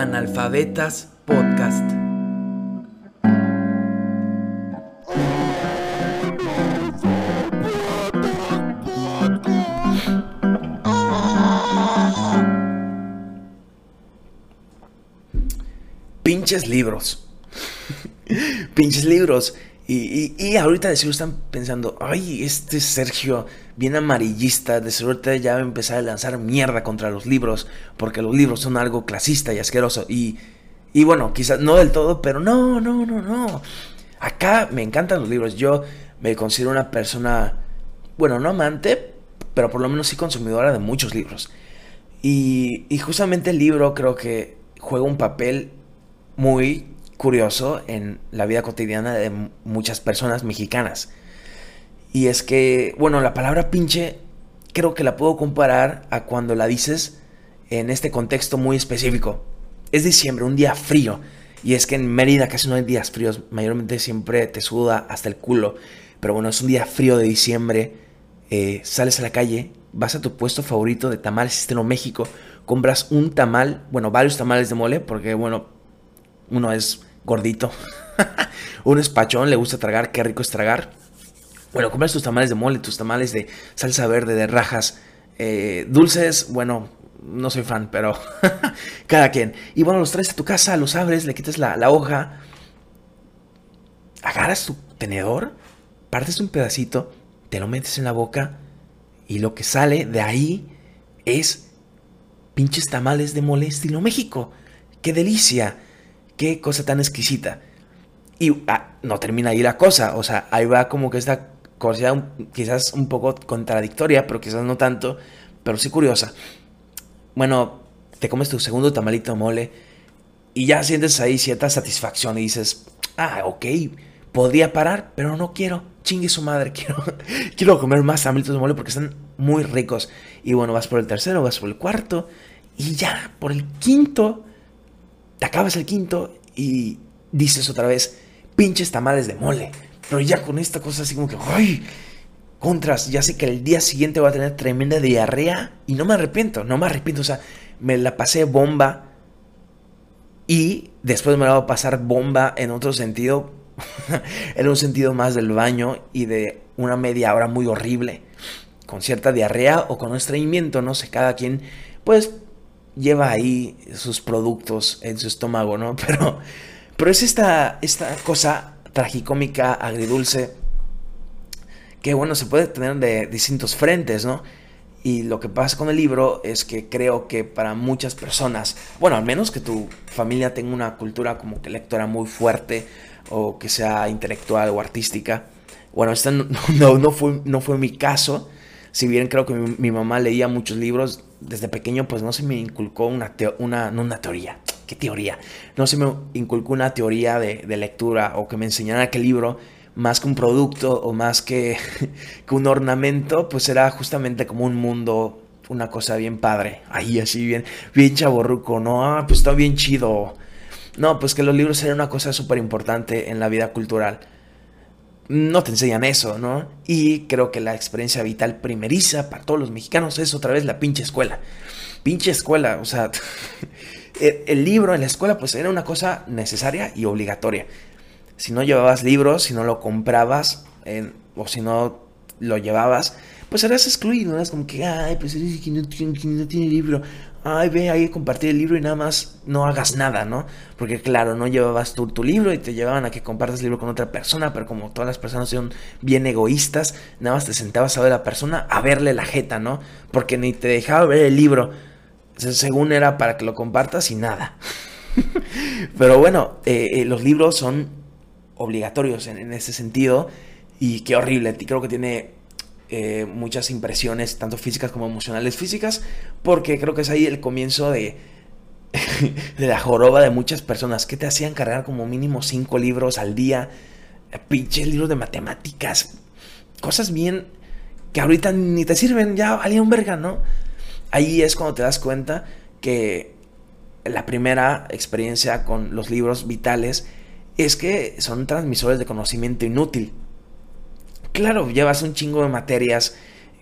Analfabetas Podcast. Pinches libros. Pinches libros. Y, ahorita de seguro están pensando, ay, este Sergio, bien amarillista, de seguro ya va a empezar a lanzar mierda contra los libros, porque los libros son algo clasista y asqueroso. Y, y bueno, quizás no del todo, pero no, no, no, no. Acá me encantan los libros. Yo me considero una persona, bueno, no amante, pero por lo menos sí consumidora de muchos libros. Y, y justamente el libro creo que juega un papel muy curioso en la vida cotidiana de muchas personas mexicanas. Y es que, bueno, la palabra pinche creo que la puedo comparar a cuando la dices en este contexto muy específico. Es diciembre, un día frío. Y es que en Mérida casi no hay días fríos, mayormente siempre te suda hasta el culo. Pero bueno, es un día frío de diciembre, eh, sales a la calle, vas a tu puesto favorito de tamales Sistema México, compras un tamal, bueno, varios tamales de mole, porque bueno, uno es gordito. un espachón, le gusta tragar, qué rico es tragar. Bueno, compras tus tamales de mole, tus tamales de salsa verde, de rajas, eh, dulces, bueno, no soy fan, pero cada quien. Y bueno, los traes a tu casa, los abres, le quitas la, la hoja, agarras tu tenedor, partes un pedacito, te lo metes en la boca y lo que sale de ahí es pinches tamales de mole estilo México. ¡Qué delicia! Qué cosa tan exquisita. Y ah, no termina ahí la cosa, o sea, ahí va como que esta cosa quizás un poco contradictoria, pero quizás no tanto, pero sí curiosa. Bueno, te comes tu segundo tamalito mole y ya sientes ahí cierta satisfacción y dices, ah, ok, podría parar, pero no quiero, chingue su madre, quiero, quiero comer más tamalitos de mole porque están muy ricos. Y bueno, vas por el tercero, vas por el cuarto y ya por el quinto te acabas el quinto y dices otra vez, pinches tamales de mole. Pero ya con esta cosa así como que, ¡ay! Contras, ya sé que el día siguiente voy a tener tremenda diarrea y no me arrepiento, no me arrepiento. O sea, me la pasé bomba y después me la voy a pasar bomba en otro sentido, en un sentido más del baño y de una media hora muy horrible, con cierta diarrea o con estreñimiento, no sé, cada quien, pues lleva ahí sus productos en su estómago, ¿no? Pero, pero es esta, esta cosa tragicómica, agridulce, que bueno, se puede tener de distintos frentes, ¿no? Y lo que pasa con el libro es que creo que para muchas personas, bueno, al menos que tu familia tenga una cultura como que lectora muy fuerte o que sea intelectual o artística, bueno, este no, no, fue, no fue mi caso, si bien creo que mi, mamá leía muchos libros, desde pequeño pues no se me inculcó una, una, no una teoría, ¿qué teoría? No se me inculcó una teoría de, lectura o que me enseñara que el libro, más que un producto o más que, que un ornamento, pues era justamente como un mundo, una cosa bien padre, ahí así bien, bien chaborruco, ¿no? Ah, pues está bien chido. No, pues que los libros eran una cosa súper importante en la vida cultural no te enseñan eso, ¿no? Y creo que la experiencia vital primeriza para todos los mexicanos es otra vez la pinche escuela. Pinche escuela, o sea, el, libro en la escuela pues era una cosa necesaria y obligatoria. Si no llevabas libros, si no lo comprabas o si no lo llevabas, pues eras excluido, eras como que, ay, pues eres que no, no tiene libro ay, ve ahí compartir el libro y nada más no hagas nada, ¿no? Porque claro, no llevabas tú tu libro y te llevaban a que compartas el libro con otra persona, pero como todas las personas son bien egoístas, nada más te sentabas a ver a la persona, a verle la jeta, ¿no? Porque ni te dejaba ver el libro, según era para que lo compartas y nada. pero bueno, eh, eh, los libros son obligatorios en, en ese sentido y qué horrible, creo que tiene eh, muchas impresiones, tanto físicas como emocionales físicas, porque creo que es ahí el comienzo de, de la joroba de muchas personas que te hacían cargar como mínimo cinco libros al día, pinches libros de matemáticas, cosas bien que ahorita ni te sirven, ya valía un verga, ¿no? Ahí es cuando te das cuenta que la primera experiencia con los libros vitales es que son transmisores de conocimiento inútil claro, llevas un chingo de materias,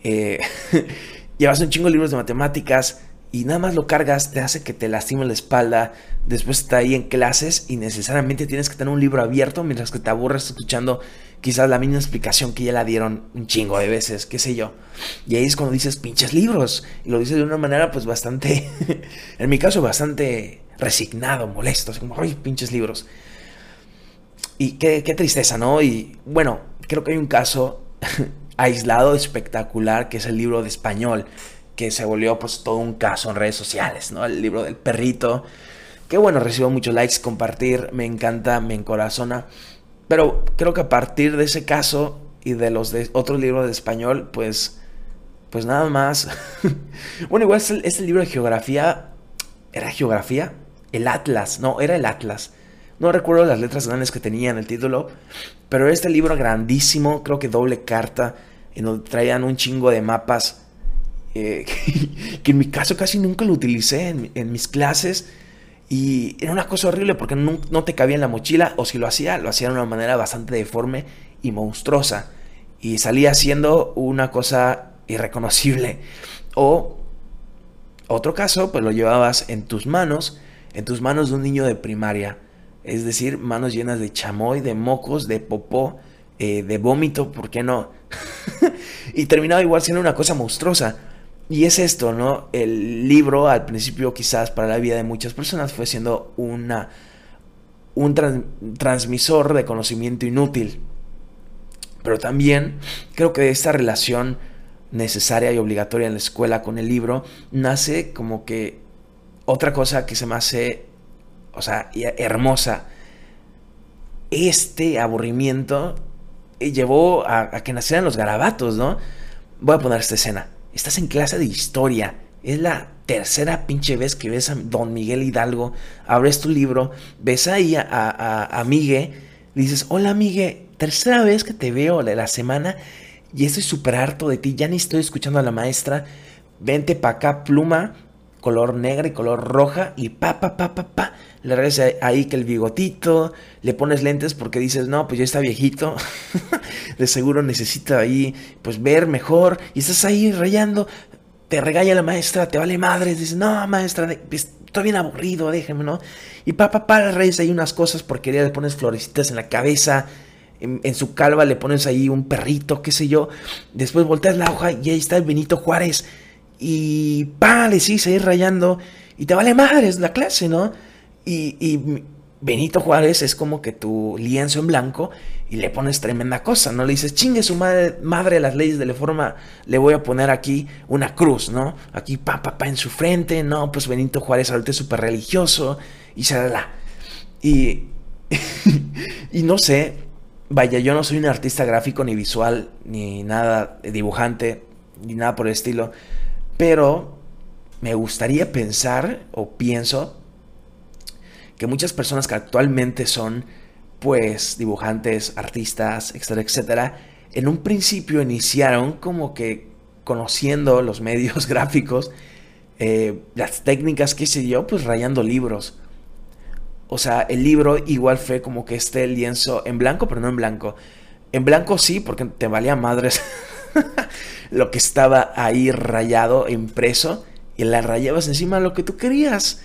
eh, llevas un chingo de libros de matemáticas y nada más lo cargas, te hace que te lastime la espalda, después está ahí en clases y necesariamente tienes que tener un libro abierto mientras que te aburres escuchando quizás la misma explicación que ya la dieron un chingo de veces, qué sé yo. Y ahí es cuando dices pinches libros, y lo dices de una manera pues bastante, en mi caso bastante resignado, molesto, así como, ay, pinches libros. Y qué, qué tristeza, ¿no? Y bueno, creo que hay un caso aislado, espectacular, que es el libro de español que se volvió pues todo un caso en redes sociales, ¿no? El libro del perrito, que bueno, recibo muchos likes, compartir, me encanta, me encorazona, pero creo que a partir de ese caso y de los de otros libros de español, pues, pues nada más, bueno, igual es el, libro de geografía, ¿era geografía? El Atlas, no, era el Atlas. No recuerdo las letras grandes que tenía en el título, pero este libro grandísimo, creo que doble carta, en donde traían un chingo de mapas eh, que en mi caso casi nunca lo utilicé en, mis clases. Y era una cosa horrible porque no, no, te cabía en la mochila, o si lo hacía, lo hacía de una manera bastante deforme y monstruosa. Y salía siendo una cosa irreconocible. O otro caso, pues lo llevabas en tus manos, en tus manos de un niño de primaria. Es decir, manos llenas de chamoy, de mocos, de popó, eh, de vómito, ¿por qué no? y terminaba igual siendo una cosa monstruosa. Y es esto, ¿no? El libro al principio quizás para la vida de muchas personas fue siendo una, un transmisor de conocimiento inútil. Pero también creo que esta relación necesaria y obligatoria en la escuela con el libro nace como que otra cosa que se me hace, o sea, hermosa. Este aburrimiento llevó a, que nacieran los garabatos, ¿no? Voy a poner esta escena Estás en clase de historia. Es la tercera pinche vez que ves a don Miguel Hidalgo. Abres tu libro, ves ahí a, a, a Migue. Dices, hola Migue, tercera vez que te veo de la semana y estoy súper harto de ti. Ya ni estoy escuchando a la maestra. Vente pa' acá, pluma, color negra y color roja y pa, pa, pa, pa, pa. Le regresas ahí que el bigotito, le pones lentes porque dices, no, pues ya está viejito, de seguro necesita ahí, pues ver mejor, y estás ahí rayando, te regaña la maestra, te vale madre, dices, no, maestra, pues, estoy bien aburrido, déjeme, ¿no? Y pa, pa, pa, le reyes ahí unas cosas porque le pones florecitas en la cabeza, en, su calva le pones ahí un perrito, qué sé yo, después volteas la hoja y ahí está el Benito Juárez, y pa, le sigues ahí rayando, y te vale madre, la clase, ¿no? Y, Benito Juárez es como que tu lienzo en blanco y le pones tremenda cosa, ¿no? Le dices, chingue su madre, madre las leyes de la forma, le voy a poner aquí una cruz, ¿no? Aquí pa, pa, pa en su frente, no, pues Benito Juárez ahorita es súper religioso y la Y, y no sé, vaya, yo no soy un artista gráfico ni visual, ni nada dibujante, ni nada por el estilo, pero me gustaría pensar, o pienso, que muchas personas que actualmente son pues dibujantes, artistas, etcétera, etcétera, en un principio iniciaron como que conociendo los medios gráficos, eh, las técnicas, qué sé yo, pues rayando libros. O sea, el libro igual fue como que este lienzo en blanco, pero no en blanco. En blanco sí, porque te valía madres lo que estaba ahí rayado, impreso, y la rayabas encima lo que tú querías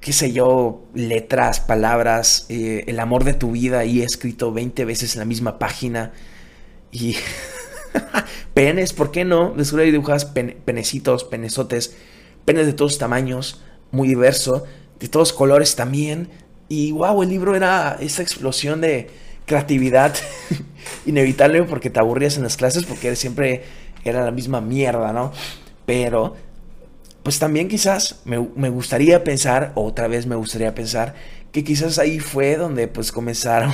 qué sé yo, letras, palabras, eh, el amor de tu vida ahí escrito 20 veces en la misma página. Y penes, ¿por qué no? De seguro hay dibujadas penecitos, penesotes, penes de todos tamaños, muy diverso, de todos colores también. Y wow, el libro era esa explosión de creatividad inevitable porque te aburrías en las clases porque siempre era la misma mierda, ¿no? Pero pues también quizás me, gustaría pensar, otra vez me gustaría pensar, que quizás ahí fue donde pues comenzaron,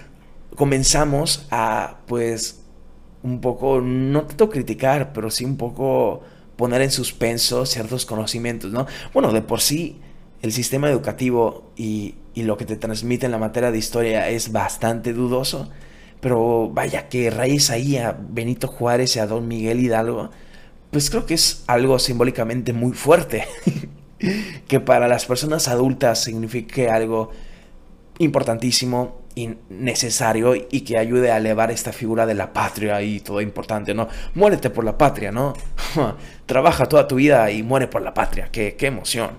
comenzamos a pues un poco, no tanto criticar, pero sí un poco poner en suspenso ciertos conocimientos, ¿no? Bueno, de por sí el sistema educativo y, y lo que te transmite en la materia de historia es bastante dudoso, pero vaya que raíz ahí a Benito Juárez y a Don Miguel Hidalgo, pues creo que es algo simbólicamente muy fuerte. que para las personas adultas signifique algo importantísimo necesario y que ayude a elevar esta figura de la patria y todo importante, ¿no? Muérete por la patria, ¿no? Trabaja toda tu vida y muere por la patria, qué, qué emoción.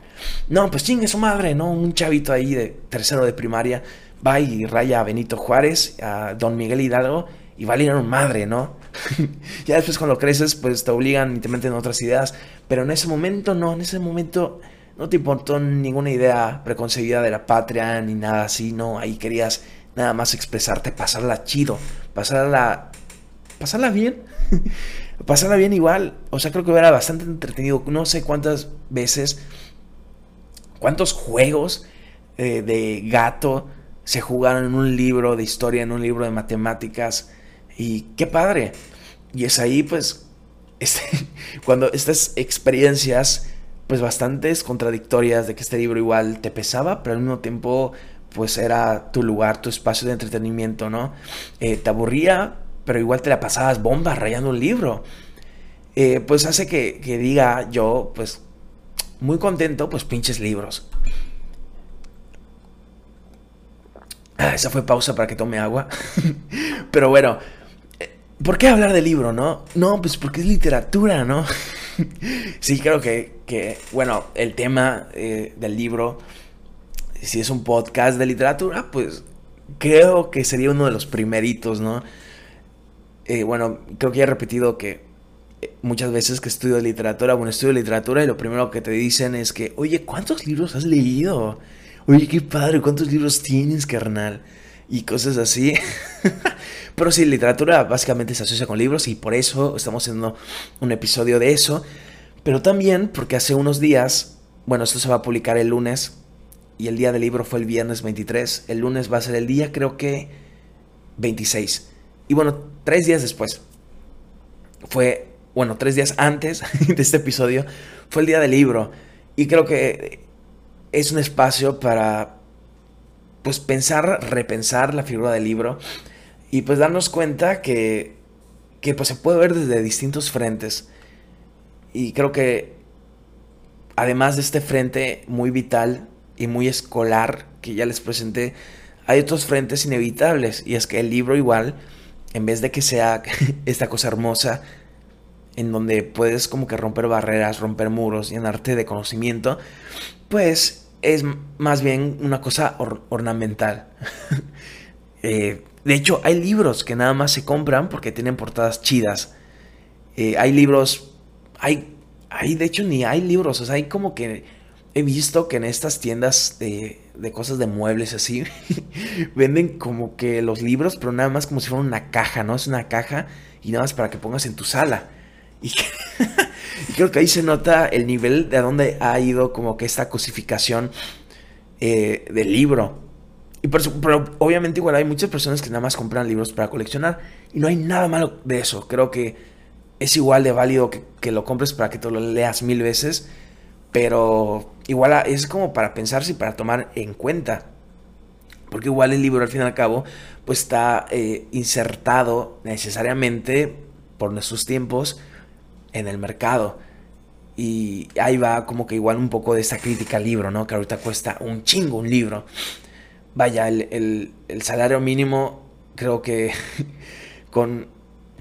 No, pues chingue su madre, ¿no? Un chavito ahí de tercero de primaria va y raya a Benito Juárez, a Don Miguel Hidalgo y va a ligar un madre, ¿no? ya después cuando creces, pues te obligan y te meten otras ideas, pero en ese momento no, en ese momento no te importó ninguna idea preconcebida de la patria ni nada así, no, ahí querías nada más expresarte, pasarla chido, pasarla, pasarla bien, pasarla bien igual, o sea, creo que era bastante entretenido, no sé cuántas veces, cuántos juegos eh, de gato se jugaron en un libro de historia, en un libro de matemáticas, y qué padre, y es ahí pues, este, cuando estas experiencias, pues bastantes contradictorias de que este libro igual te pesaba, pero al mismo tiempo pues era tu lugar, tu espacio de entretenimiento, ¿no? Eh, te aburría, pero igual te la pasabas bomba rayando un libro. Eh, pues hace que, diga yo, pues, muy contento, pues pinches libros. Ah, esa fue pausa para que tome agua. pero bueno, ¿por qué hablar de libro, no? No, pues porque es literatura, ¿no? sí, creo que, que, bueno, el tema del libro si es un podcast de literatura, pues creo que sería uno de los primeritos, ¿no? Eh, bueno, creo que ya he repetido que eh, muchas veces que estudio literatura, bueno, estudio literatura y lo primero que te dicen es que, oye, ¿cuántos libros has leído? Oye, qué padre, ¿cuántos libros tienes, carnal? Y cosas así. Pero sí, literatura básicamente se asocia con libros y por eso estamos haciendo un episodio de eso. Pero también porque hace unos días, bueno, esto se va a publicar el lunes, y el día del libro fue el viernes 23. El lunes va a ser el día, creo que 26. Y bueno, tres días después, fue, bueno, tres días antes de este episodio, fue el día del libro. Y creo que es un espacio para, pues, pensar, repensar la figura del libro y pues darnos cuenta que, que pues, se puede ver desde distintos frentes. Y creo que, además de este frente muy vital, y muy escolar que ya les presenté, hay otros frentes inevitables. Y es que el libro igual, en vez de que sea esta cosa hermosa, en donde puedes como que romper barreras, romper muros, llenarte de conocimiento, pues es más bien una cosa ornamental. Eh, de hecho, hay libros que nada más se compran porque tienen portadas chidas. Eh, hay libros, hay, hay, de hecho ni hay libros, o sea, hay como que he visto que en estas tiendas de, cosas de muebles así, venden como que los libros, pero nada más como si fuera una caja, ¿no? Es una caja y nada más para que pongas en tu sala. Y, creo que ahí se nota el nivel de a dónde ha ido como que esta cosificación eh, del libro. Y pero obviamente igual hay muchas personas que nada más compran libros para coleccionar y no hay nada malo de eso. Creo que es igual de válido que, que lo compres para que te lo leas mil veces pero igual es como para pensarse y para tomar en cuenta. Porque igual el libro al fin y al cabo pues está eh, insertado necesariamente por nuestros tiempos en el mercado. Y ahí va como que igual un poco de esa crítica al libro, ¿no? Que ahorita cuesta un chingo un libro. Vaya, el, el salario mínimo creo que con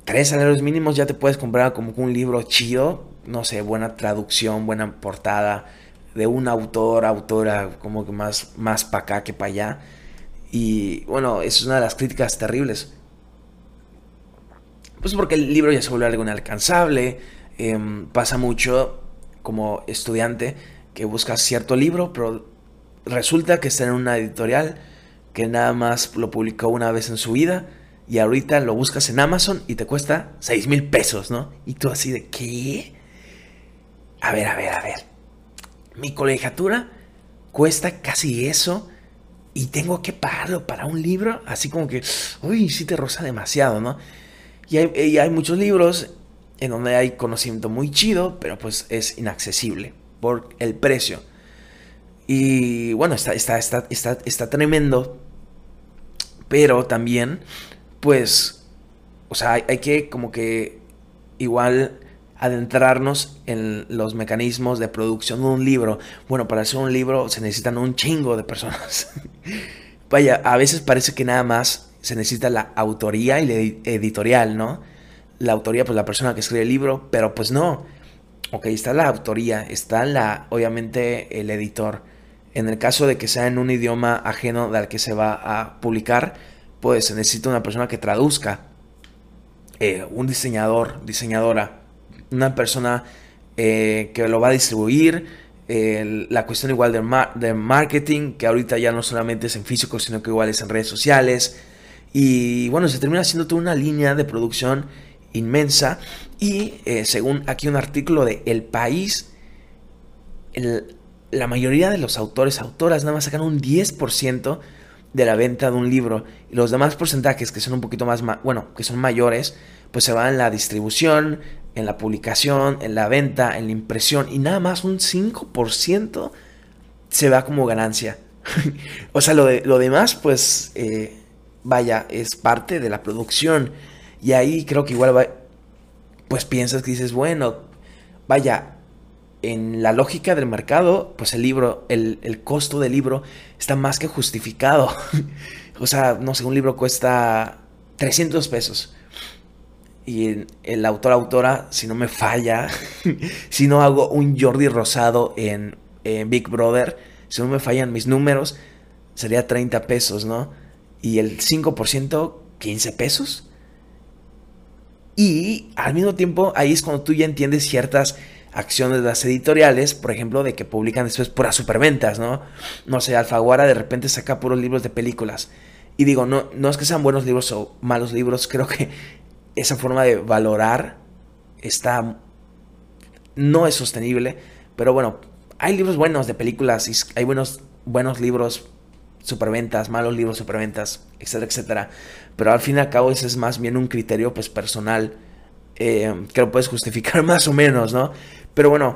tres salarios mínimos ya te puedes comprar como un libro chido no sé, buena traducción, buena portada de un autor, autora, como que más, más para acá que para allá. Y bueno, eso es una de las críticas terribles. Pues porque el libro ya se vuelve algo inalcanzable. Em, pasa mucho como estudiante que buscas cierto libro, pero resulta que está en una editorial que nada más lo publicó una vez en su vida y ahorita lo buscas en Amazon y te cuesta 6 mil pesos, ¿no? Y tú así de, ¿qué? a ver, a ver, a ver. Mi colegiatura cuesta casi eso y tengo que pagarlo para un libro, así como que, uy, sí te roza demasiado, ¿no? Y hay, hay muchos libros en donde hay conocimiento muy chido, pero pues es inaccesible por el precio. Y bueno, está, está, está, está, está tremendo, pero también, pues, o sea, hay que como que igual adentrarnos en los mecanismos de producción de un libro. Bueno, para hacer un libro se necesitan un chingo de personas. vaya, a veces parece que nada más se necesita la autoría y la editorial, ¿no? La autoría, pues la persona que escribe el libro, pero pues no. Ok, está la autoría, está la, obviamente, el editor. En el caso de que sea en un idioma ajeno al que se va a publicar, pues se necesita una persona que traduzca. Eh, un diseñador, diseñadora, una persona eh, que lo va a distribuir, la cuestión igual de, marketing, que ahorita ya no solamente es en físico, sino que igual es en redes sociales. Y bueno, se termina haciendo toda una línea de producción inmensa. Y eh, según aquí un artículo de El País, la mayoría de los autores, autoras, nada más sacan un 10% de la venta de un libro. Y los demás porcentajes, que son un poquito más, bueno, que son mayores, pues se van en la distribución, en la publicación, en la venta, en la impresión y nada más un 5% se va como ganancia. o sea, lo, de, lo demás, pues, eh, vaya, es parte de la producción. Y ahí creo que igual, va, pues piensas que dices, bueno, vaya, en la lógica del mercado, pues el libro, el, el costo del libro está más que justificado. o sea, no sé, un libro cuesta 300 pesos y el autor autora, si no me falla, si no hago un Jordi Rosado en, Big Brother, si no me fallan mis números, sería 30 pesos, ¿no? Y el 5%, 15 pesos. Y al mismo tiempo, ahí es cuando tú ya entiendes ciertas acciones de las editoriales, por ejemplo, de que publican después puras superventas, ¿no? No sé, Alfaguara de repente saca puros libros de películas. Y digo, no, no es que sean buenos libros o malos libros, creo que esa forma de valorar está no es sostenible, pero bueno, hay libros buenos de películas y hay buenos buenos libros superventas, malos libros superventas, etcétera, etcétera. Pero al fin y al cabo ese es más bien un criterio pues personal eh, que lo puedes justificar más o menos, ¿no? Pero bueno,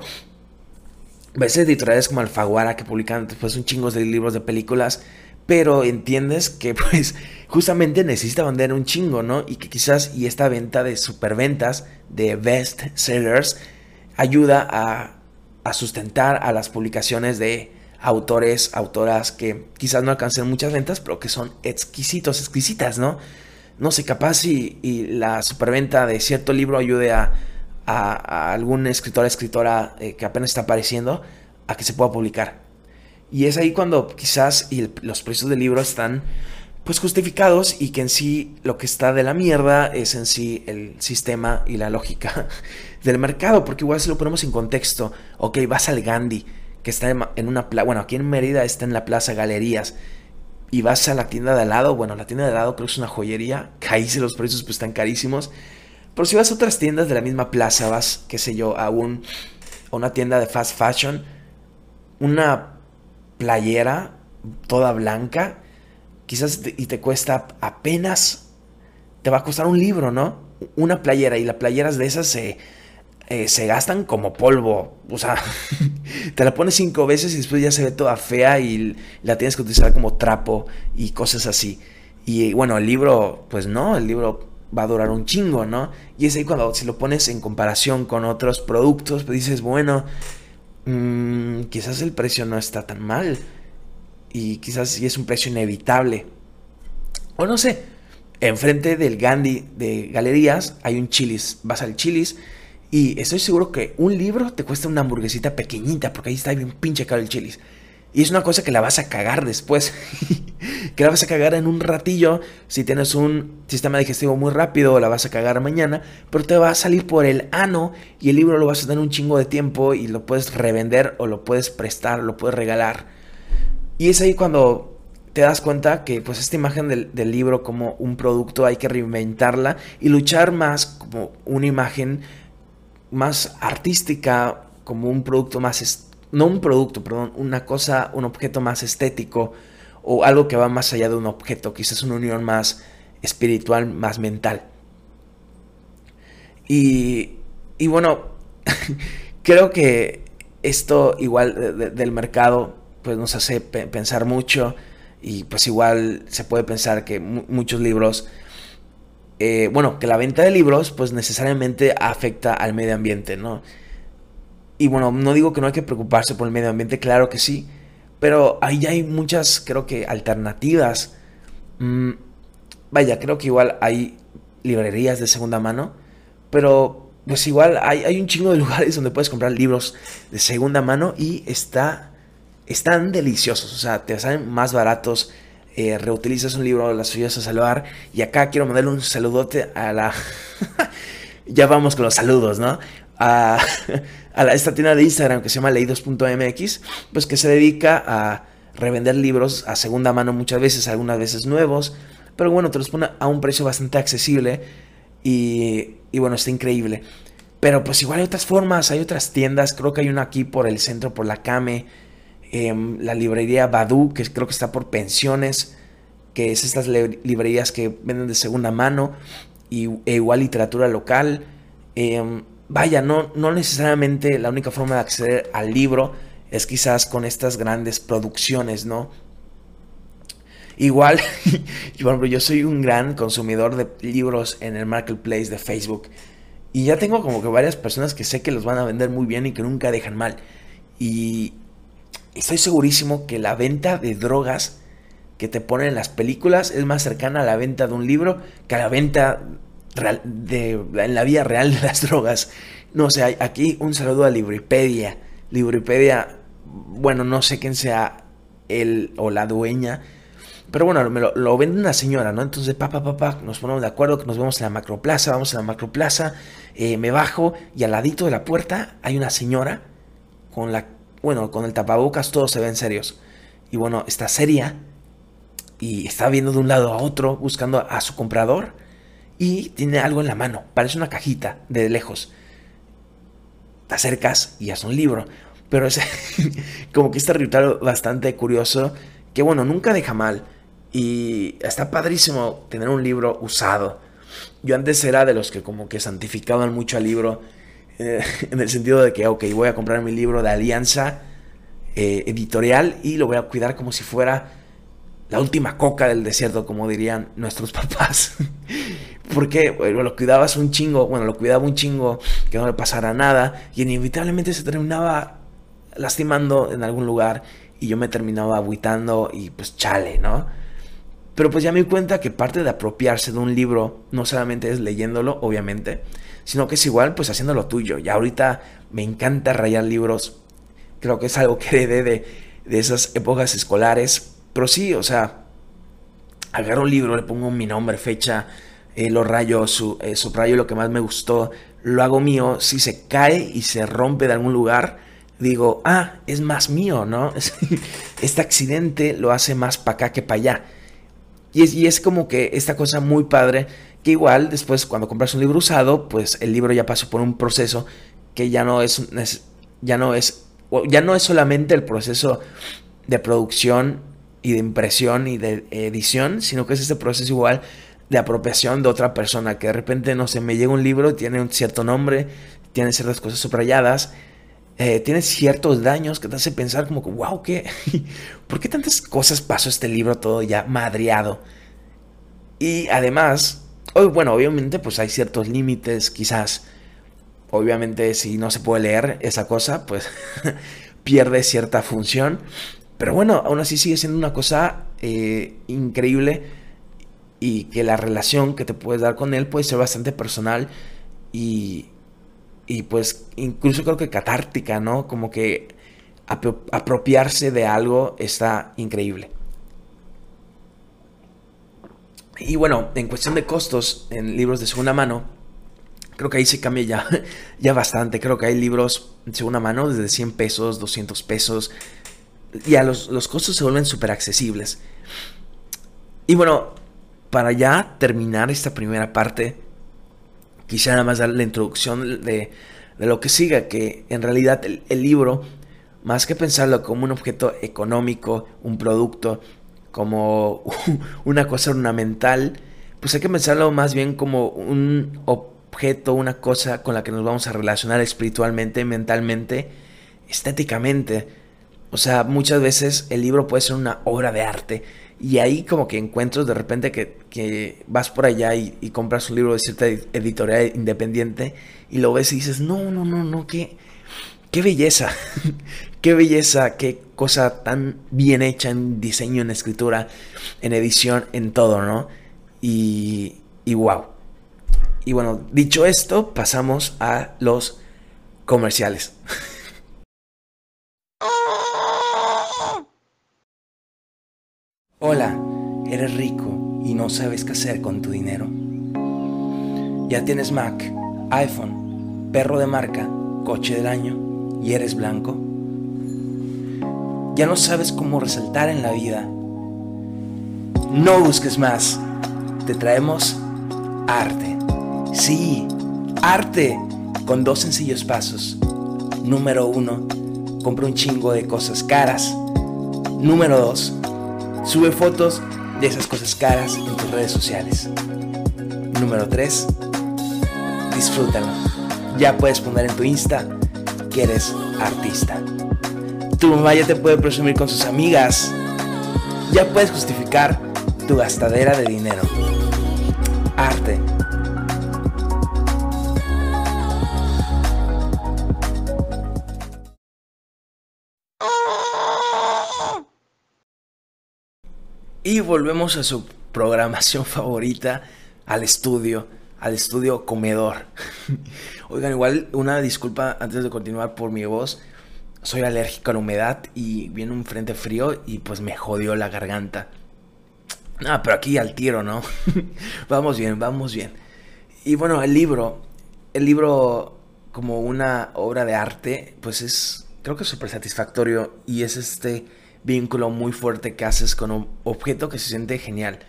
ves editoriales como Alfaguara que publican después un chingo de libros de películas pero entiendes que pues justamente necesita vender un chingo, ¿no? Y que quizás y esta venta de superventas, de best sellers, ayuda a, a sustentar a las publicaciones de autores, autoras que quizás no alcancen muchas ventas, pero que son exquisitos, exquisitas, ¿no? No sé, capaz y, y la superventa de cierto libro ayude a, algún escritor, escritora eh, que apenas está apareciendo a que se pueda publicar. Y es ahí cuando quizás los precios del libro están pues justificados y que en sí lo que está de la mierda es en sí el sistema y la lógica del mercado, porque igual si lo ponemos en contexto, ok, vas al Gandhi, que está en una plaza, bueno, aquí en Mérida está en la plaza Galerías, y vas a la tienda de al lado, bueno, la tienda de al lado creo que es una joyería, ahí los precios pues están carísimos, pero si vas a otras tiendas de la misma plaza, vas, qué sé yo, a, un, a una tienda de fast fashion, una playera toda blanca, quizás y te cuesta apenas, te va a costar un libro, ¿no? Una playera y las playeras de esas se, eh, se gastan como polvo, o sea, te la pones cinco veces y después ya se ve toda fea y la tienes que utilizar como trapo y cosas así. Y bueno, el libro, pues no, el libro va a durar un chingo, ¿no? Y es ahí cuando si lo pones en comparación con otros productos, pues dices, bueno, Mm, quizás el precio no está tan mal. Y quizás sí es un precio inevitable. O no sé, enfrente del Gandhi de galerías hay un chilis. Vas al chilis y estoy seguro que un libro te cuesta una hamburguesita pequeñita porque ahí está bien pinche caro el chilis. Y es una cosa que la vas a cagar después. que la vas a cagar en un ratillo. Si tienes un sistema digestivo muy rápido, la vas a cagar mañana. Pero te va a salir por el ano. Y el libro lo vas a tener un chingo de tiempo. Y lo puedes revender o lo puedes prestar, lo puedes regalar. Y es ahí cuando te das cuenta que pues esta imagen del, del libro como un producto hay que reinventarla. Y luchar más como una imagen más artística. Como un producto más no un producto, perdón, una cosa, un objeto más estético o algo que va más allá de un objeto, quizás una unión más espiritual, más mental. Y, y bueno, creo que esto igual del mercado pues nos hace pensar mucho y pues igual se puede pensar que muchos libros, eh, bueno, que la venta de libros pues necesariamente afecta al medio ambiente, ¿no? Y bueno, no digo que no hay que preocuparse por el medio ambiente, claro que sí, Pero ahí hay muchas, creo que, alternativas. Mm, vaya, creo que igual hay librerías de segunda mano, pero pues igual hay, hay, un chingo de lugares donde puedes comprar libros de segunda mano y está, están deliciosos, o sea, te salen más baratos. Eh, reutilizas un libro, las ayudas a salvar. Y acá quiero mandarle un saludote a la. ya vamos con los saludos, ¿no? A, a esta tienda de Instagram que se llama leídos.mx, pues que se dedica a revender libros a segunda mano muchas veces, algunas veces nuevos, pero bueno, te los pone a un precio bastante accesible y, y bueno, está increíble. Pero pues igual hay otras formas, hay otras tiendas, creo que hay una aquí por el centro, por la Came, em, la librería Badu, que creo que está por pensiones, que es estas librerías que venden de segunda mano, y, e igual literatura local. Eh, vaya, no, no necesariamente la única forma de acceder al libro es quizás con estas grandes producciones, ¿no? Igual, yo soy un gran consumidor de libros en el marketplace de Facebook. Y ya tengo como que varias personas que sé que los van a vender muy bien y que nunca dejan mal. Y estoy segurísimo que la venta de drogas que te ponen en las películas es más cercana a la venta de un libro que a la venta de, en la vida real de las drogas. No sé, aquí un saludo a Libripedia. Libripedia, bueno, no sé quién sea él o la dueña. Pero bueno, me lo, vende una señora, ¿no? Entonces, papá, papá, nos ponemos de acuerdo que nos vemos en la macroplaza, vamos a la macroplaza, eh, me bajo y al ladito de la puerta hay una señora con la, bueno, con el tapabocas todos se ven serios. Y bueno, está seria y está viendo de un lado a otro buscando a su comprador y tiene algo en la mano, parece una cajita de lejos. Te acercas y es un libro, pero es como que este ritual bastante curioso que bueno, nunca deja mal y está padrísimo tener un libro usado. Yo antes era de los que como que santificaban mucho al libro en el sentido de que, ok, voy a comprar mi libro de alianza eh, editorial y lo voy a cuidar como si fuera la última coca del desierto, como dirían nuestros papás. Porque lo cuidabas un chingo, bueno, lo cuidaba un chingo, que no le pasara nada, y inevitablemente se terminaba lastimando en algún lugar, y yo me terminaba aguitando, y pues chale, ¿no? Pero pues ya me di cuenta que parte de apropiarse de un libro no solamente es leyéndolo, obviamente, sino que es igual pues haciendo tuyo. Y ahorita me encanta rayar libros, creo que es algo que heredé de, de esas épocas escolares, pero sí, o sea, agarro un libro, le pongo mi nombre, fecha, eh, lo rayo, su, eh, subrayo lo que más me gustó, lo hago mío, si se cae y se rompe de algún lugar, digo, ah, es más mío, ¿no? este accidente lo hace más para acá que para allá. Y es, y es como que esta cosa muy padre, igual después cuando compras un libro usado, pues el libro ya pasó por un proceso que ya no es, ya no es, ya no es solamente el proceso de producción y de impresión y de edición, sino que es este proceso igual de apropiación de otra persona, que de repente, no sé, me llega un libro, tiene un cierto nombre, tiene ciertas cosas subrayadas, eh, tiene ciertos daños que te hace pensar como que, wow, ¿qué? ¿Por qué tantas cosas pasó este libro todo ya madriado? Y además, bueno, obviamente pues hay ciertos límites, quizás, obviamente si no se puede leer esa cosa, pues pierde cierta función. Pero bueno, aún así sigue siendo una cosa eh, increíble y que la relación que te puedes dar con él puede ser bastante personal y, y pues incluso creo que catártica, ¿no? Como que apropiarse de algo está increíble. Y bueno, en cuestión de costos en libros de segunda mano, creo que ahí se cambia ya, ya bastante. Creo que hay libros de segunda mano desde 100 pesos, 200 pesos. Ya los, los costos se vuelven súper accesibles. Y bueno, para ya terminar esta primera parte, quisiera nada más dar la introducción de, lo que siga, que en realidad el, libro, más que pensarlo como un objeto económico, un producto, como una cosa ornamental, pues hay que pensarlo más bien como un objeto, una cosa con la que nos vamos a relacionar espiritualmente, mentalmente, estéticamente. O sea, muchas veces el libro puede ser una obra de arte y ahí como que encuentras de repente que, vas por allá y, compras un libro de cierta editorial independiente y lo ves y dices, no, no, no, no, qué, qué belleza, qué belleza, qué cosa tan bien hecha en diseño, en escritura, en edición, en todo, ¿no? Y, y wow. Y bueno, dicho esto, pasamos a los comerciales. Hola, eres rico y no sabes qué hacer con tu dinero. Ya tienes Mac, iPhone, perro de marca, coche del año y eres blanco. Ya no sabes cómo resaltar en la vida. No busques más. Te traemos arte. Sí, arte con dos sencillos pasos. Número uno, compra un chingo de cosas caras. Número dos, Sube fotos de esas cosas caras en tus redes sociales. Número 3. Disfrútalo. Ya puedes poner en tu Insta eres artista. Tu mamá ya te puede presumir con sus amigas. Ya puedes justificar tu gastadera de dinero. Arte Y volvemos a su programación favorita, al estudio, al estudio comedor. Oigan, igual una disculpa antes de continuar por mi voz. Soy alérgico a la humedad y viene un frente frío y pues me jodió la garganta. Ah, pero aquí al tiro, ¿no? vamos bien, vamos bien. Y bueno, el libro, el libro como una obra de arte, pues es, creo que es súper satisfactorio y es este vínculo muy fuerte que haces con un objeto que se siente genial.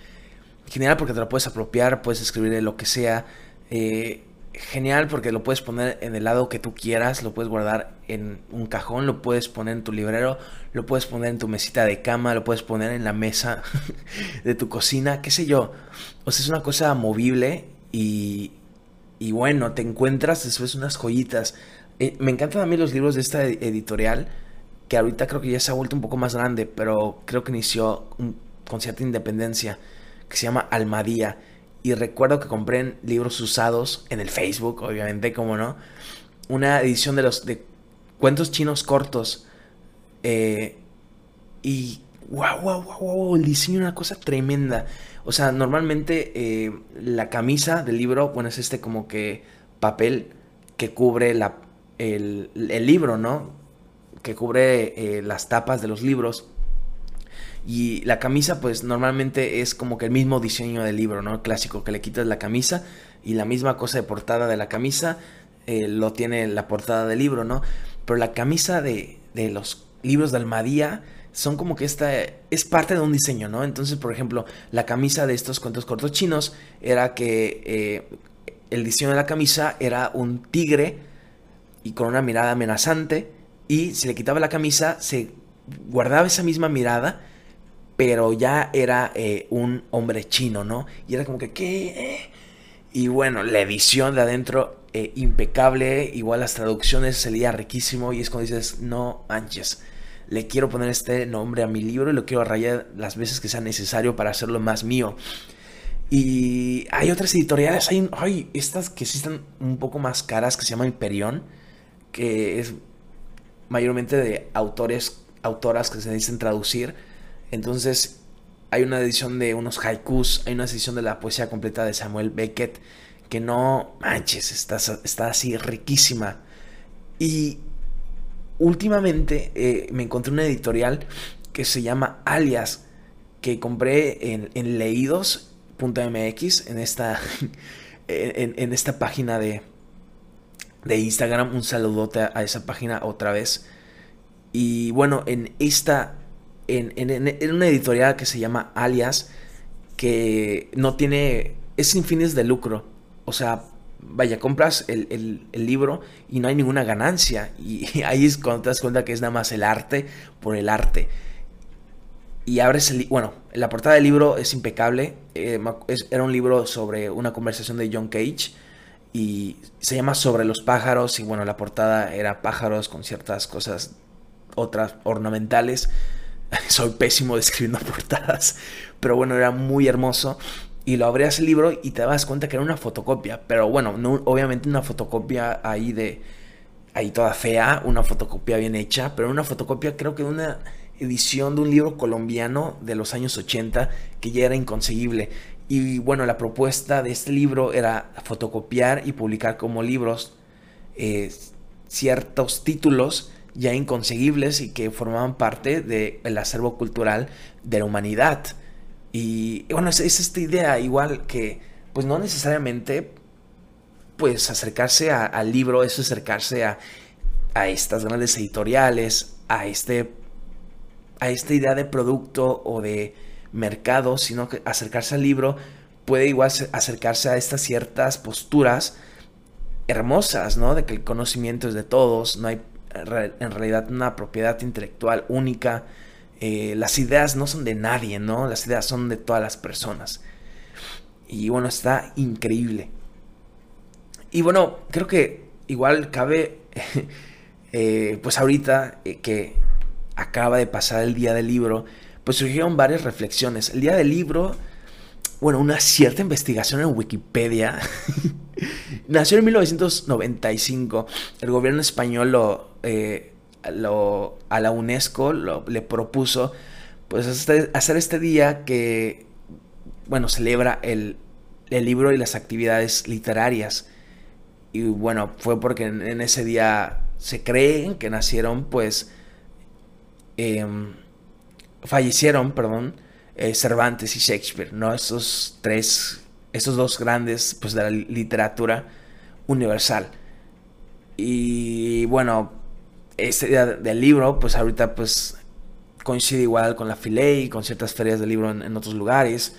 Genial porque te lo puedes apropiar, puedes escribir lo que sea. Eh, genial porque lo puedes poner en el lado que tú quieras, lo puedes guardar en un cajón, lo puedes poner en tu librero, lo puedes poner en tu mesita de cama, lo puedes poner en la mesa de tu cocina, qué sé yo. O sea, es una cosa movible y, y bueno, te encuentras después unas joyitas. Eh, me encantan a mí los libros de esta editorial que ahorita creo que ya se ha vuelto un poco más grande, pero creo que inició con cierta independencia, que se llama Almadía. Y recuerdo que compré libros usados en el Facebook, obviamente, como no, una edición de los de cuentos chinos cortos. Eh, y wow, wow, wow, wow, el diseño una cosa tremenda. O sea, normalmente eh, la camisa del libro, bueno, es este como que papel que cubre la, el, el libro, ¿no? que cubre eh, las tapas de los libros. Y la camisa, pues normalmente es como que el mismo diseño del libro, ¿no? clásico, que le quitas la camisa y la misma cosa de portada de la camisa eh, lo tiene la portada del libro, ¿no? Pero la camisa de, de los libros de Almadía son como que esta es parte de un diseño, ¿no? Entonces, por ejemplo, la camisa de estos cuentos cortos chinos era que eh, el diseño de la camisa era un tigre y con una mirada amenazante y se le quitaba la camisa, se guardaba esa misma mirada, pero ya era eh, un hombre chino, ¿no? Y era como que, ¿qué? Y bueno, la edición de adentro, eh, impecable, igual las traducciones se leía riquísimo y es cuando dices, no manches, le quiero poner este nombre a mi libro y lo quiero rayar las veces que sea necesario para hacerlo más mío. Y hay otras editoriales, hay, hay estas que sí están un poco más caras, que se llama Imperión, que es mayormente de autores, autoras que se dicen traducir. Entonces hay una edición de unos haikus, hay una edición de la poesía completa de Samuel Beckett, que no manches, está, está así riquísima. Y últimamente eh, me encontré una editorial que se llama Alias, que compré en, en leídos.mx, en esta, en, esta página de, de Instagram. Un saludote a, esa página otra vez. Y bueno, en esta, en, una editorial que se llama Alias, que no tiene, es sin fines de lucro. O sea, vaya, compras el, libro y no hay ninguna ganancia. Y ahí es cuando te das cuenta que es nada más el arte por el arte. Y abres el... Bueno, la portada del libro es impecable. Eh, era un libro sobre una conversación de John Cage y se llama Sobre los pájaros y bueno, la portada era pájaros con ciertas cosas otras ornamentales. Soy pésimo describiendo portadas, pero bueno, era muy hermoso y lo abrías el libro y te das cuenta que era una fotocopia, pero bueno, no, obviamente una fotocopia ahí de ahí toda fea, una fotocopia bien hecha, pero una fotocopia creo que de una edición de un libro colombiano de los años 80 que ya era inconseguible. Y bueno, la propuesta de este libro era fotocopiar y publicar como libros eh, ciertos títulos ya inconseguibles y que formaban parte del acervo cultural de la humanidad. Y bueno, es, esta idea igual que, pues no necesariamente, pues acercarse al libro es acercarse a, a estas grandes editoriales, a este a esta idea de producto o de mercado, sino que acercarse al libro puede igual acercarse a estas ciertas posturas hermosas, ¿no? De que el conocimiento es de todos, no hay en realidad una propiedad intelectual única, eh, las ideas no son de nadie, ¿no? Las ideas son de todas las personas. Y bueno, está increíble. Y bueno, creo que igual cabe, eh, pues ahorita eh, que acaba de pasar el día del libro, pues surgieron varias reflexiones. El día del libro, bueno, una cierta investigación en Wikipedia. Nació en 1995. El gobierno español lo, eh, lo a la UNESCO le propuso pues hacer este día que, bueno, celebra el, el libro y las actividades literarias. Y bueno, fue porque en, ese día se creen que nacieron pues Em, fallecieron, perdón, eh, Cervantes y Shakespeare, ¿no? Esos tres, esos dos grandes, pues, de la literatura universal. Y bueno, este día del libro, pues ahorita, pues, coincide igual con la y con ciertas ferias de libro en, otros lugares.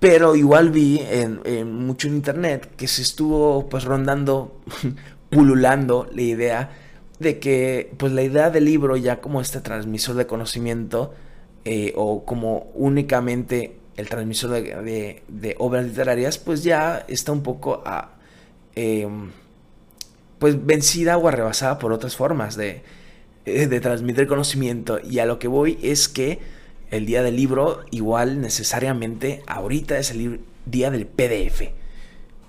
Pero igual vi en, en, mucho en internet que se estuvo pues rondando, pululando la idea de que pues la idea del libro ya como este transmisor de conocimiento eh, o como únicamente el transmisor de, obras literarias pues ya está un poco a, em, pues vencida o arrebasada por otras formas de, eh, de transmitir conocimiento y a lo que voy es que el día del libro igual necesariamente ahorita es el día del PDF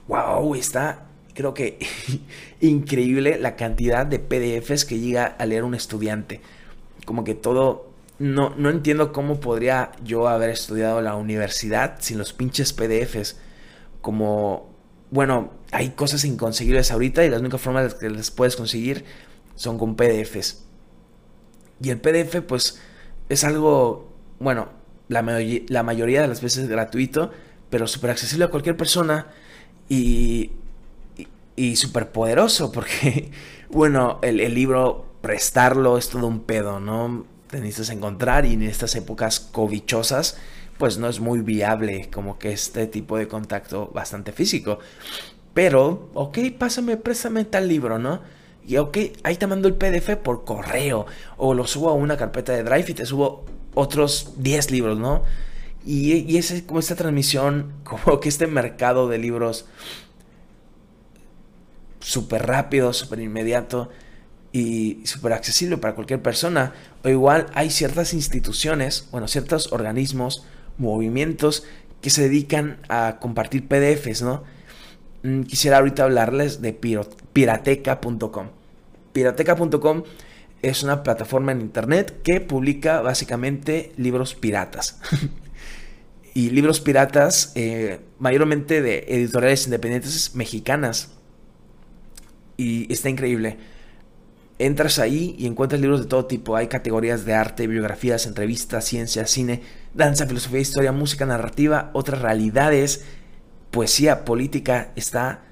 wow está creo que increíble la cantidad de PDFs que llega a leer un estudiante. Como que todo, no, no entiendo cómo podría yo haber estudiado la universidad sin los pinches PDFs. Como, bueno, hay cosas inconseguibles ahorita y las únicas formas que les puedes conseguir son con PDFs. Y el PDF pues es algo, bueno, la, mayoría de las veces gratuito, pero súper accesible a cualquier persona. Y y súper poderoso porque, bueno, el, libro, prestarlo es todo un pedo, ¿no? Te necesitas encontrar y en estas épocas covichosas, pues no es muy viable como que este tipo de contacto bastante físico. Pero, ok, pásame, préstame tal libro, ¿no? Y ok, ahí te mando el PDF por correo o lo subo a una carpeta de Drive y te subo otros 10 libros, ¿no? Y, y es como esta transmisión, como que este mercado de libros súper rápido, súper inmediato y súper accesible para cualquier persona. O igual hay ciertas instituciones, bueno, ciertos organismos, movimientos que se dedican a compartir PDFs, ¿no? Mm, quisiera ahorita hablarles de pirateca.com. Pirateca.com es una plataforma en internet que publica básicamente libros piratas. y libros piratas eh, mayormente de editoriales independientes mexicanas y está increíble. Entras ahí y encuentras libros de todo tipo. Hay categorías de arte, biografías, entrevistas, ciencia, cine, danza, filosofía, historia, música, narrativa, otras realidades, poesía, política. Está,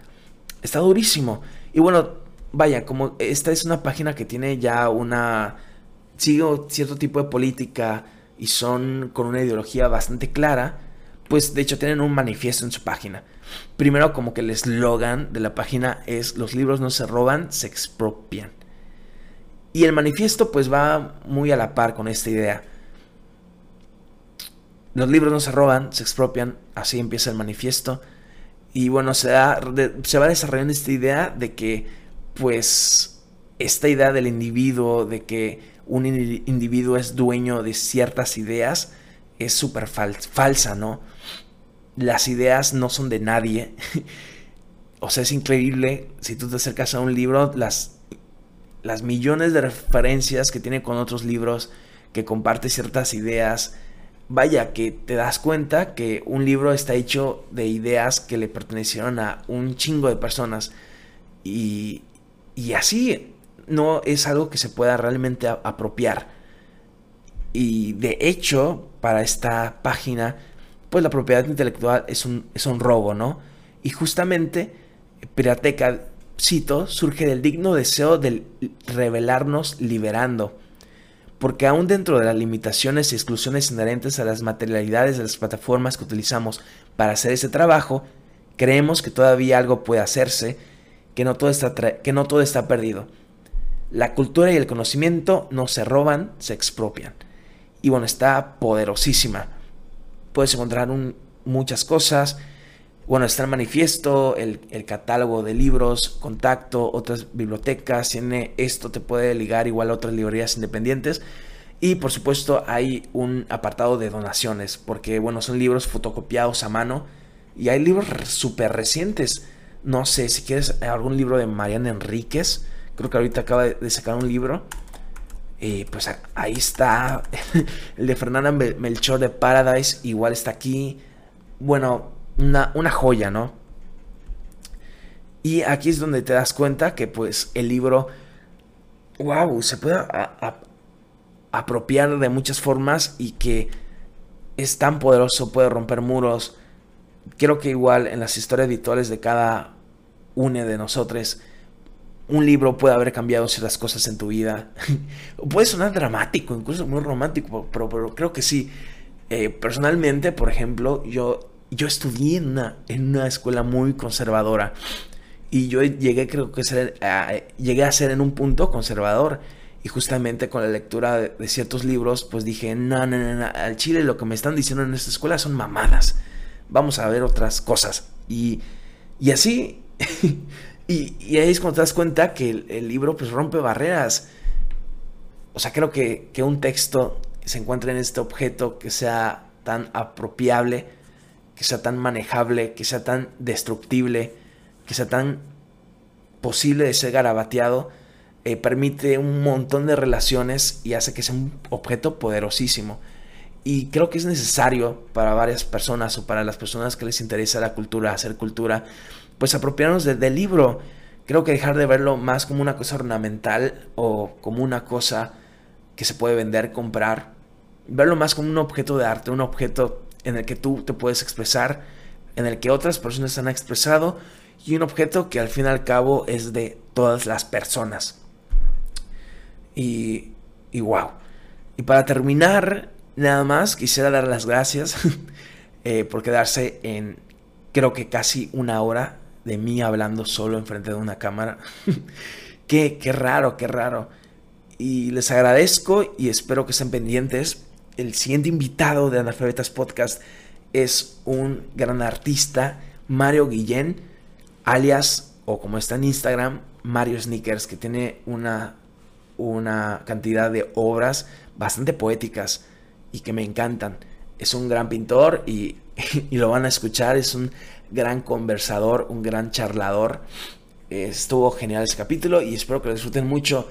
está durísimo. Y bueno, vaya, como esta es una página que tiene ya una... Sigo cierto tipo de política y son con una ideología bastante clara, pues de hecho tienen un manifiesto en su página. Primero como que el eslogan de la página es los libros no se roban, se expropian. Y el manifiesto pues va muy a la par con esta idea. Los libros no se roban, se expropian, así empieza el manifiesto. Y bueno, se, se va desarrollando esta idea de que pues esta idea del individuo, de que un individuo es dueño de ciertas ideas, es súper falsa, ¿no? las ideas no son de nadie. o sea, es increíble, si tú te acercas a un libro, las las millones de referencias que tiene con otros libros, que comparte ciertas ideas. Vaya, que te das cuenta que un libro está hecho de ideas que le pertenecieron a un chingo de personas. Y, y así no es algo que se pueda realmente apropiar. Y de hecho, para esta página, pues la propiedad intelectual es un, es un robo, ¿no? Y justamente, Pirateca, cito, surge del digno deseo de revelarnos liberando. Porque aún dentro de las limitaciones y exclusiones inherentes a las materialidades de las plataformas que utilizamos para hacer ese trabajo, creemos que todavía algo puede hacerse, que no todo está, que no todo está perdido. La cultura y el conocimiento no se roban, se expropian. Y bueno, está poderosísima. Puedes encontrar muchas cosas. Bueno, está el manifiesto, el, catálogo de libros, contacto, otras bibliotecas. Tiene esto, te puede ligar igual a otras librerías independientes. Y por supuesto hay un apartado de donaciones, porque bueno, son libros fotocopiados a mano. Y hay libros súper recientes. No sé, si quieres algún libro de Mariana Enríquez, Creo que ahorita acaba de sacar un libro. Y pues ahí está. El de Fernanda Melchor de Paradise. Igual está aquí. Bueno, una, una joya, ¿no? Y aquí es donde te das cuenta que pues el libro, wow, se puede apropiar de muchas formas y que es tan poderoso, puede romper muros. Creo que igual en las historias habituales de cada une de nosotros un libro puede haber cambiado ciertas cosas en tu vida. puede sonar dramático, incluso muy romántico, pero, creo que sí. Eh, personalmente, por ejemplo, yo, yo estudié en una, en una escuela muy conservadora y yo llegué, creo que ser, a, llegué a ser en un punto conservador. Y justamente con la lectura de, ciertos libros, pues dije, no, no, no, no, al chile lo que me están diciendo en esta escuela son mamadas. Vamos a ver otras cosas. Y, y así Y, ahí es cuando te das cuenta que el, libro pues rompe barreras. O sea, creo que, que, un texto se encuentre en este objeto que sea tan apropiable, que sea tan manejable, que sea tan destructible, que sea tan posible de ser garabateado, eh, permite un montón de relaciones y hace que sea un objeto poderosísimo. Y creo que es necesario para varias personas o para las personas que les interesa la cultura, hacer cultura, pues apropiarnos del libro. Creo que dejar de verlo más como una cosa ornamental o como una cosa que se puede vender, comprar. Verlo más como un objeto de arte, un objeto en el que tú te puedes expresar, en el que otras personas han expresado y un objeto que al fin y al cabo es de todas las personas. Y, wow. Y para terminar, nada más quisiera dar las gracias eh, por quedarse en creo que casi una hora de mí hablando solo enfrente de una cámara. qué, qué raro, qué raro. Y les agradezco y espero que estén pendientes. El siguiente invitado de Analfabetas Podcast es un gran artista, Mario Guillén, alias, o como está en Instagram, Mario Sneakers, que tiene una, una cantidad de obras bastante poéticas y que me encantan. Es un gran pintor y, y lo van a escuchar, es un gran conversador, un gran charlador. estuvo genial ese capítulo y espero que lo disfruten mucho.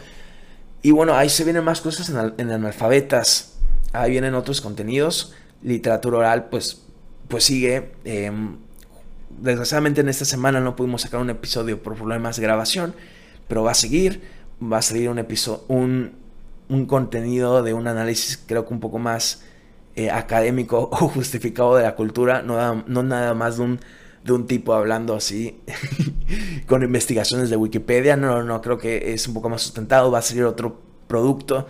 Y bueno, ahí se vienen más cosas en, analfabetas. Ahí vienen otros contenidos. Literatura oral, pues, pues sigue. Em, desgraciadamente en esta semana no pudimos sacar un episodio por problemas de grabación, pero va a seguir. Va a salir un episodio, un, un contenido de un análisis creo que un poco más eh, académico o justificado de la cultura, no, no nada más de un de un tipo hablando así con investigaciones de Wikipedia. No, no, no, creo que es un poco más sustentado. Va a salir otro producto,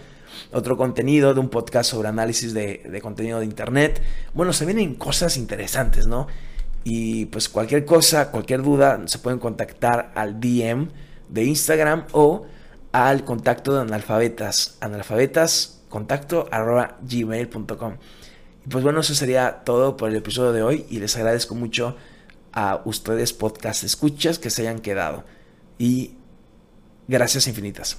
otro contenido de un podcast sobre análisis de, contenido de Internet. Bueno, se vienen cosas interesantes, ¿no? Y pues cualquier cosa, cualquier duda, se pueden contactar al DM de Instagram o al contacto de analfabetas. Analfabetas, contacto arroba gmail.com. Y pues bueno, eso sería todo por el episodio de hoy y les agradezco mucho a ustedes podcast escuchas que se hayan quedado. Y gracias infinitas.